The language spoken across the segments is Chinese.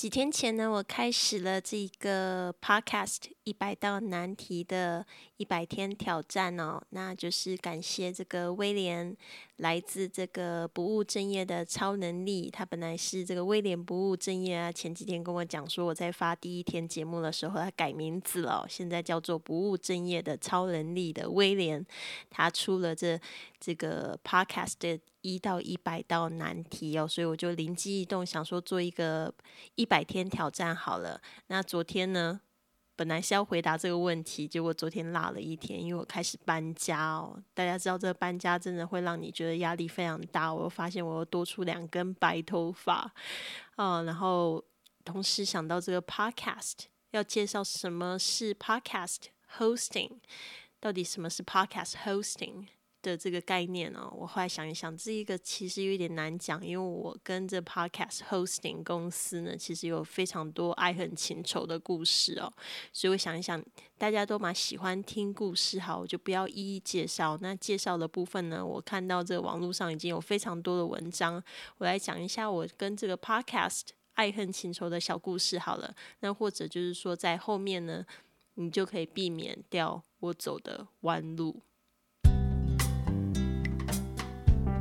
几天前呢，我开始了这个 podcast 一百道难题的一百天挑战哦。那就是感谢这个威廉，来自这个不务正业的超能力。他本来是这个威廉不务正业啊。前几天跟我讲说，我在发第一天节目的时候，他改名字了，现在叫做不务正业的超能力的威廉。他出了这这个 podcast 的一到一百道难题哦，所以我就灵机一动，想说做一个一。百天挑战好了，那昨天呢，本来是要回答这个问题，结果昨天落了一天，因为我开始搬家哦。大家知道这个搬家真的会让你觉得压力非常大。我又发现我又多出两根白头发嗯，然后同时想到这个 podcast 要介绍什么是 podcast hosting，到底什么是 podcast hosting？的这个概念哦，我后来想一想，这一个其实有点难讲，因为我跟这 podcast hosting 公司呢，其实有非常多爱恨情仇的故事哦，所以我想一想，大家都蛮喜欢听故事，好，我就不要一一介绍。那介绍的部分呢，我看到这网络上已经有非常多的文章，我来讲一下我跟这个 podcast 爱恨情仇的小故事好了。那或者就是说，在后面呢，你就可以避免掉我走的弯路。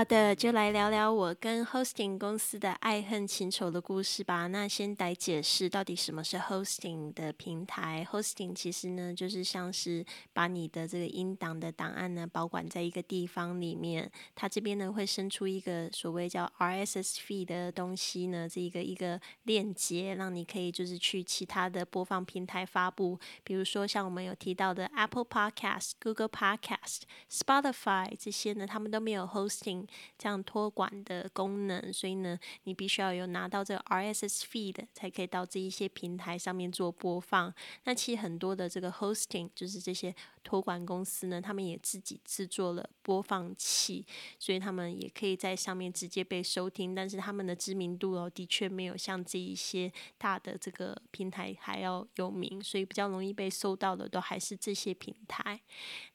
好的，就来聊聊我跟 hosting 公司的爱恨情仇的故事吧。那先来解释到底什么是 hosting 的平台。hosting 其实呢，就是像是把你的这个音档的档案呢保管在一个地方里面。它这边呢会生出一个所谓叫 RSS feed 的东西呢，这一个一个链接，让你可以就是去其他的播放平台发布。比如说像我们有提到的 Apple Podcast、Google Podcast、Spotify 这些呢，他们都没有 hosting。这样托管的功能，所以呢，你必须要有拿到这个 RSS feed 才可以到这一些平台上面做播放。那其实很多的这个 hosting 就是这些托管公司呢，他们也自己制作了播放器，所以他们也可以在上面直接被收听。但是他们的知名度哦，的确没有像这一些大的这个平台还要有名，所以比较容易被搜到的都还是这些平台。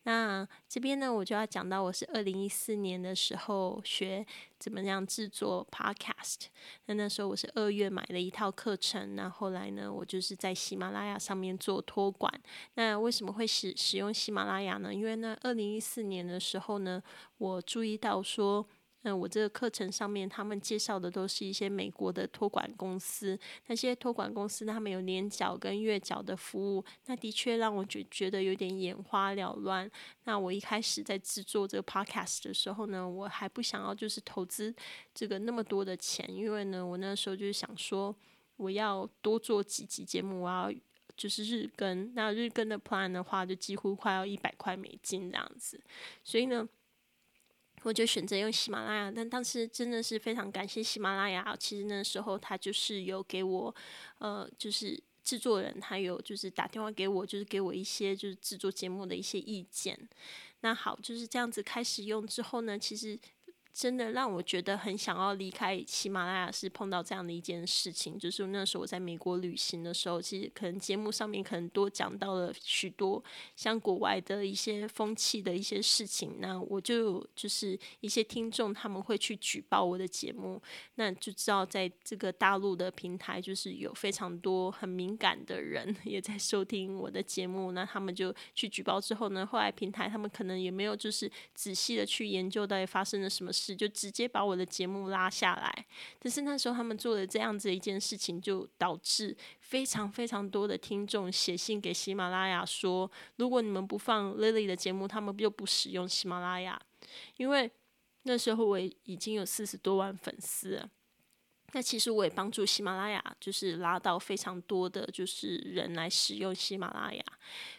那这边呢，我就要讲到我是二零一四年的时候。学怎么样制作 Podcast？那那时候我是二月买了一套课程，那后来呢，我就是在喜马拉雅上面做托管。那为什么会使使用喜马拉雅呢？因为呢，二零一四年的时候呢，我注意到说。那我这个课程上面，他们介绍的都是一些美国的托管公司。那些托管公司，他们有年缴跟月缴的服务，那的确让我觉觉得有点眼花缭乱。那我一开始在制作这个 podcast 的时候呢，我还不想要就是投资这个那么多的钱，因为呢，我那时候就是想说，我要多做几集节目，我要就是日更。那日更的 plan 的话，就几乎快要一百块美金这样子，所以呢。我就选择用喜马拉雅，但当时真的是非常感谢喜马拉雅。其实那时候他就是有给我，呃，就是制作人他有就是打电话给我，就是给我一些就是制作节目的一些意见。那好，就是这样子开始用之后呢，其实。真的让我觉得很想要离开喜马拉雅，是碰到这样的一件事情，就是那时候我在美国旅行的时候，其实可能节目上面可能多讲到了许多像国外的一些风气的一些事情，那我就就是一些听众他们会去举报我的节目，那就知道在这个大陆的平台，就是有非常多很敏感的人 也在收听我的节目，那他们就去举报之后呢，后来平台他们可能也没有就是仔细的去研究到底发生了什么事。就直接把我的节目拉下来，但是那时候他们做了这样子一件事情，就导致非常非常多的听众写信给喜马拉雅说，如果你们不放 Lily 的节目，他们就不使用喜马拉雅。因为那时候我已经有四十多万粉丝。那其实我也帮助喜马拉雅，就是拉到非常多的就是人来使用喜马拉雅，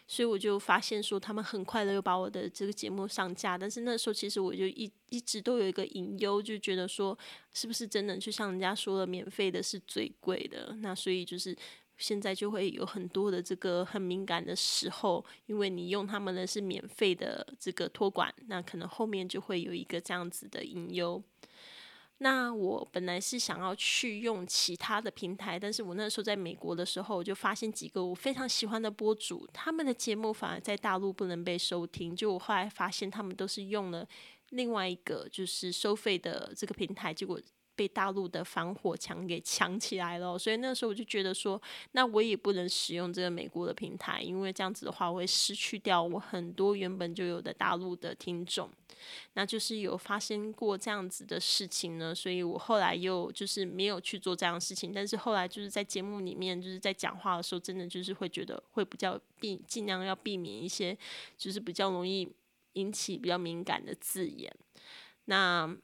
所以我就发现说他们很快的又把我的这个节目上架，但是那时候其实我就一一直都有一个隐忧，就觉得说是不是真的就像人家说的，免费的是最贵的，那所以就是现在就会有很多的这个很敏感的时候，因为你用他们的是免费的这个托管，那可能后面就会有一个这样子的隐忧。那我本来是想要去用其他的平台，但是我那时候在美国的时候，我就发现几个我非常喜欢的播主，他们的节目反而在大陆不能被收听。就我后来发现，他们都是用了另外一个就是收费的这个平台，结果。被大陆的防火墙给抢起来了，所以那时候我就觉得说，那我也不能使用这个美国的平台，因为这样子的话，我会失去掉我很多原本就有的大陆的听众。那就是有发生过这样子的事情呢，所以我后来又就是没有去做这样的事情。但是后来就是在节目里面，就是在讲话的时候，真的就是会觉得会比较避，尽量要避免一些就是比较容易引起比较敏感的字眼。那。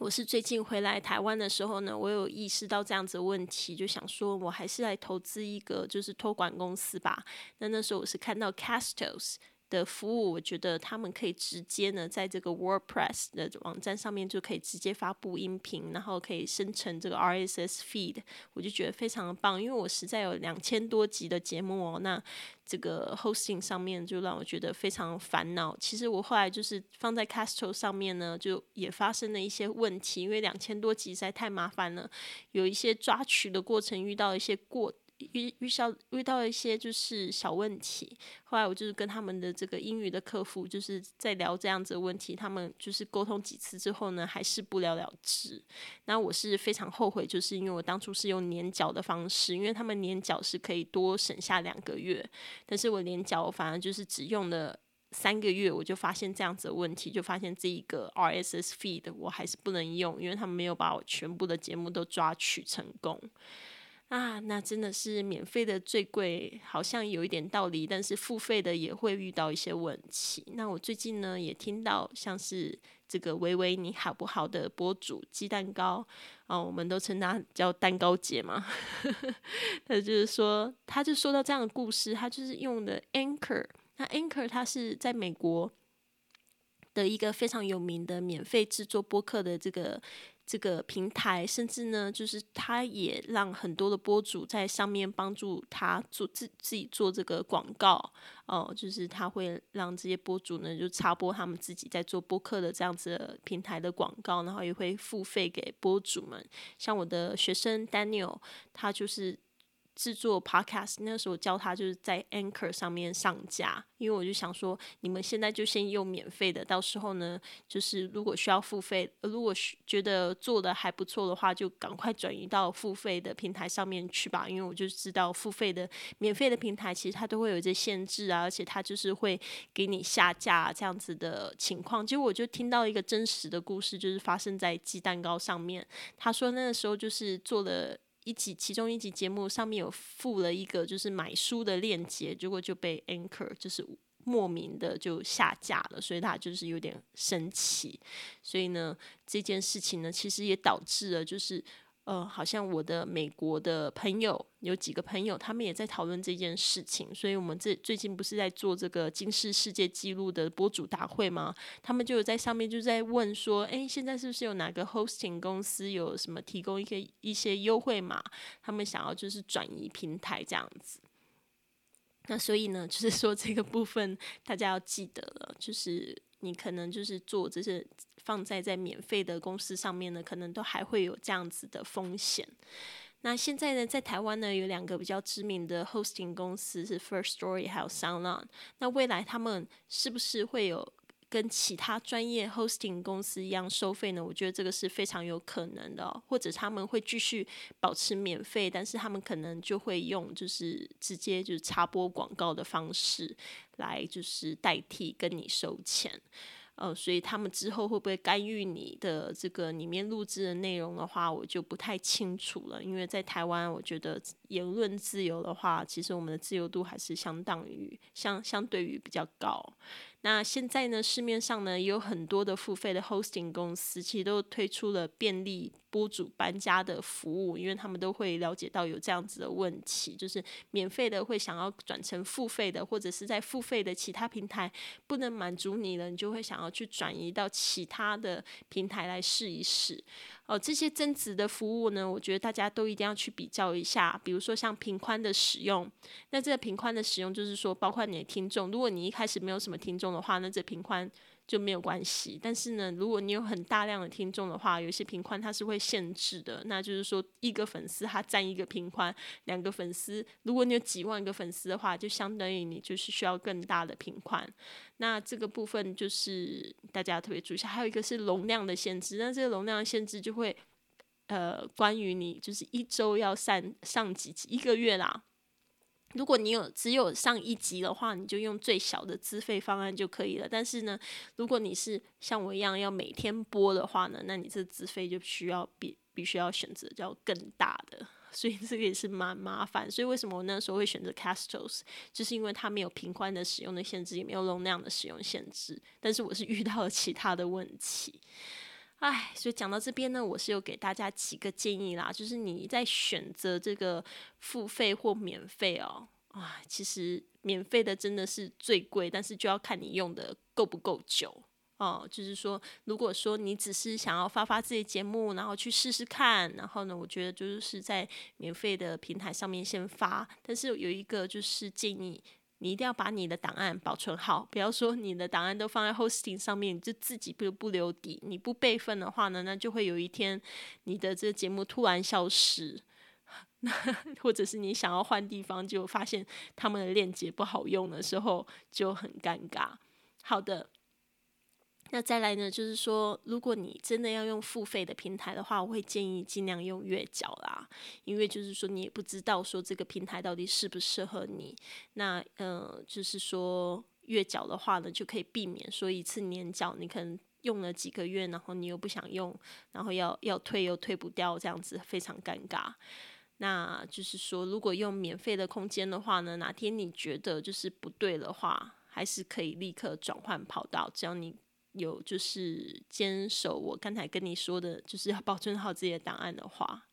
我是最近回来台湾的时候呢，我有意识到这样子的问题，就想说我还是来投资一个就是托管公司吧。那那时候我是看到 Castos。的服务，我觉得他们可以直接呢，在这个 WordPress 的网站上面就可以直接发布音频，然后可以生成这个 RSS feed，我就觉得非常的棒。因为我实在有两千多集的节目哦，那这个 hosting 上面就让我觉得非常烦恼。其实我后来就是放在 Castro 上面呢，就也发生了一些问题，因为两千多集实在太麻烦了，有一些抓取的过程遇到一些过。遇遇到遇到一些就是小问题，后来我就是跟他们的这个英语的客服就是在聊这样子的问题，他们就是沟通几次之后呢，还是不了了之。那我是非常后悔，就是因为我当初是用年缴的方式，因为他们年缴是可以多省下两个月，但是我年缴反而就是只用了三个月，我就发现这样子的问题，就发现这一个 RSS feed 我还是不能用，因为他们没有把我全部的节目都抓取成功。啊，那真的是免费的最贵，好像有一点道理，但是付费的也会遇到一些问题。那我最近呢也听到，像是这个维维你好不好的博主鸡蛋糕啊，我们都称他叫蛋糕姐嘛。他就是说，他就说到这样的故事，他就是用的 Anchor，那 Anchor 它是在美国的一个非常有名的免费制作播客的这个。这个平台，甚至呢，就是他也让很多的播主在上面帮助他做自自己做这个广告哦，就是他会让这些播主呢就插播他们自己在做播客的这样子平台的广告，然后也会付费给播主们。像我的学生 Daniel，他就是。制作 podcast 那个时候教他就是在 Anchor 上面上架，因为我就想说，你们现在就先用免费的，到时候呢，就是如果需要付费，如果觉得做的还不错的话，就赶快转移到付费的平台上面去吧。因为我就知道付费的、免费的平台其实它都会有一些限制啊，而且它就是会给你下架这样子的情况。结果我就听到一个真实的故事，就是发生在鸡蛋糕上面。他说那个时候就是做了。一集其中一集节目上面有附了一个就是买书的链接，结果就被 Anchor 就是莫名的就下架了，所以他就是有点生气。所以呢，这件事情呢，其实也导致了就是。呃，好像我的美国的朋友有几个朋友，他们也在讨论这件事情，所以我们这最近不是在做这个金氏世界纪录的博主大会吗？他们就有在上面就在问说，哎，现在是不是有哪个 hosting 公司有什么提供一些一些优惠码？他们想要就是转移平台这样子。那所以呢，就是说这个部分大家要记得了，就是你可能就是做这些。放在在免费的公司上面呢，可能都还会有这样子的风险。那现在呢，在台湾呢，有两个比较知名的 hosting 公司是 First Story 还有 SoundOn。那未来他们是不是会有跟其他专业 hosting 公司一样收费呢？我觉得这个是非常有可能的，或者他们会继续保持免费，但是他们可能就会用就是直接就是插播广告的方式来就是代替跟你收钱。呃，所以他们之后会不会干预你的这个里面录制的内容的话，我就不太清楚了。因为在台湾，我觉得言论自由的话，其实我们的自由度还是相当于相相对于比较高。那现在呢，市面上呢也有很多的付费的 hosting 公司，其实都推出了便利播主搬家的服务，因为他们都会了解到有这样子的问题，就是免费的会想要转成付费的，或者是在付费的其他平台不能满足你了，你就会想要去转移到其他的平台来试一试。哦，这些增值的服务呢，我觉得大家都一定要去比较一下。比如说像平宽的使用，那这个平宽的使用就是说，包括你的听众，如果你一开始没有什么听众的话，那这平宽。就没有关系，但是呢，如果你有很大量的听众的话，有些频宽它是会限制的。那就是说，一个粉丝他占一个频宽，两个粉丝，如果你有几万个粉丝的话，就相当于你就是需要更大的频宽。那这个部分就是大家特别注意下。还有一个是容量的限制，那这个容量限制就会呃，关于你就是一周要上上几集，一个月啦。如果你有只有上一集的话，你就用最小的资费方案就可以了。但是呢，如果你是像我一样要每天播的话呢，那你这资费就需要必必须要选择叫更大的，所以这个也是蛮麻烦。所以为什么我那时候会选择 Castos，就是因为它没有频宽的使用的限制，也没有容量的使用限制。但是我是遇到了其他的问题。唉，所以讲到这边呢，我是有给大家几个建议啦，就是你在选择这个付费或免费哦，啊，其实免费的真的是最贵，但是就要看你用的够不够久哦。就是说，如果说你只是想要发发自己节目，然后去试试看，然后呢，我觉得就是在免费的平台上面先发，但是有一个就是建议。你一定要把你的档案保存好，不要说你的档案都放在 hosting 上面，就自己不不留底。你不备份的话呢，那就会有一天你的这个节目突然消失，那 或者是你想要换地方，就发现他们的链接不好用的时候，就很尴尬。好的。那再来呢，就是说，如果你真的要用付费的平台的话，我会建议尽量用月缴啦，因为就是说你也不知道说这个平台到底适不适合你。那呃，就是说月缴的话呢，就可以避免说一次年缴，你可能用了几个月，然后你又不想用，然后要要退又退不掉，这样子非常尴尬。那就是说，如果用免费的空间的话呢，哪天你觉得就是不对的话，还是可以立刻转换跑道，只要你。有就是坚守我刚才跟你说的，就是要保存好自己的档案的话，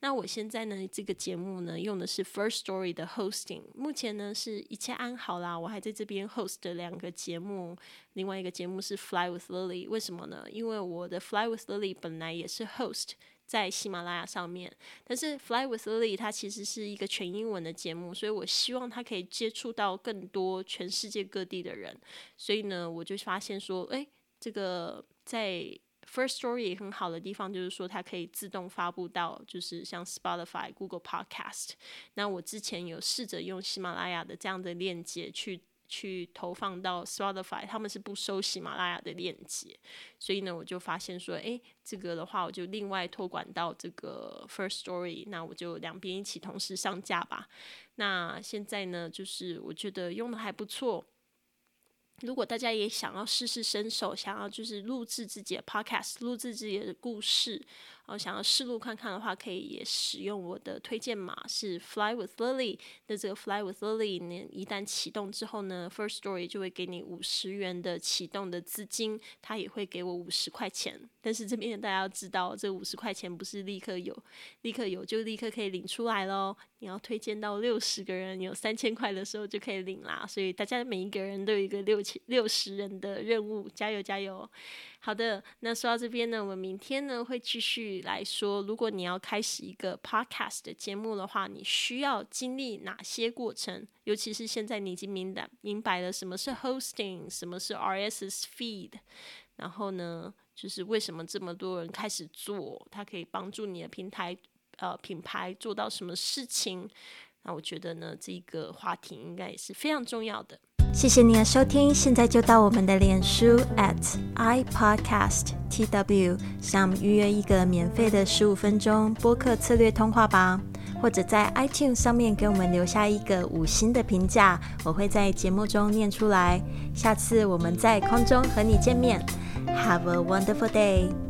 那我现在呢这个节目呢用的是 First Story 的 hosting，目前呢是一切安好啦，我还在这边 host 的两个节目，另外一个节目是 Fly with Lily，为什么呢？因为我的 Fly with Lily 本来也是 host 在喜马拉雅上面，但是 Fly with Lily 它其实是一个全英文的节目，所以我希望它可以接触到更多全世界各地的人，所以呢我就发现说，哎。这个在 First Story 很好的地方，就是说它可以自动发布到，就是像 Spotify、Google Podcast。那我之前有试着用喜马拉雅的这样的链接去去投放到 Spotify，他们是不收喜马拉雅的链接，所以呢，我就发现说，哎，这个的话，我就另外托管到这个 First Story，那我就两边一起同时上架吧。那现在呢，就是我觉得用的还不错。如果大家也想要试试身手，想要就是录制自己的 podcast，录制自己的故事。然后想要试录看看的话，可以也使用我的推荐码是 Fly with Lily。那这个 Fly with Lily 呢，一旦启动之后呢，First Story 就会给你五十元的启动的资金，它也会给我五十块钱。但是这边大家要知道，这五十块钱不是立刻有，立刻有就立刻可以领出来喽。你要推荐到六十个人，有三千块的时候就可以领啦。所以大家每一个人都有一个六千六十人的任务，加油加油！好的，那说到这边呢，我们明天呢会继续来说，如果你要开始一个 podcast 的节目的话，你需要经历哪些过程？尤其是现在你已经明白明白了什么是 hosting，什么是 RSS feed，然后呢，就是为什么这么多人开始做，它可以帮助你的平台呃品牌做到什么事情？那我觉得呢，这个话题应该也是非常重要的。谢谢你的收听，现在就到我们的脸书 at i podcast tw 想预约一个免费的十五分钟播客策略通话吧，或者在 iTunes 上面给我们留下一个五星的评价，我会在节目中念出来。下次我们在空中和你见面，Have a wonderful day。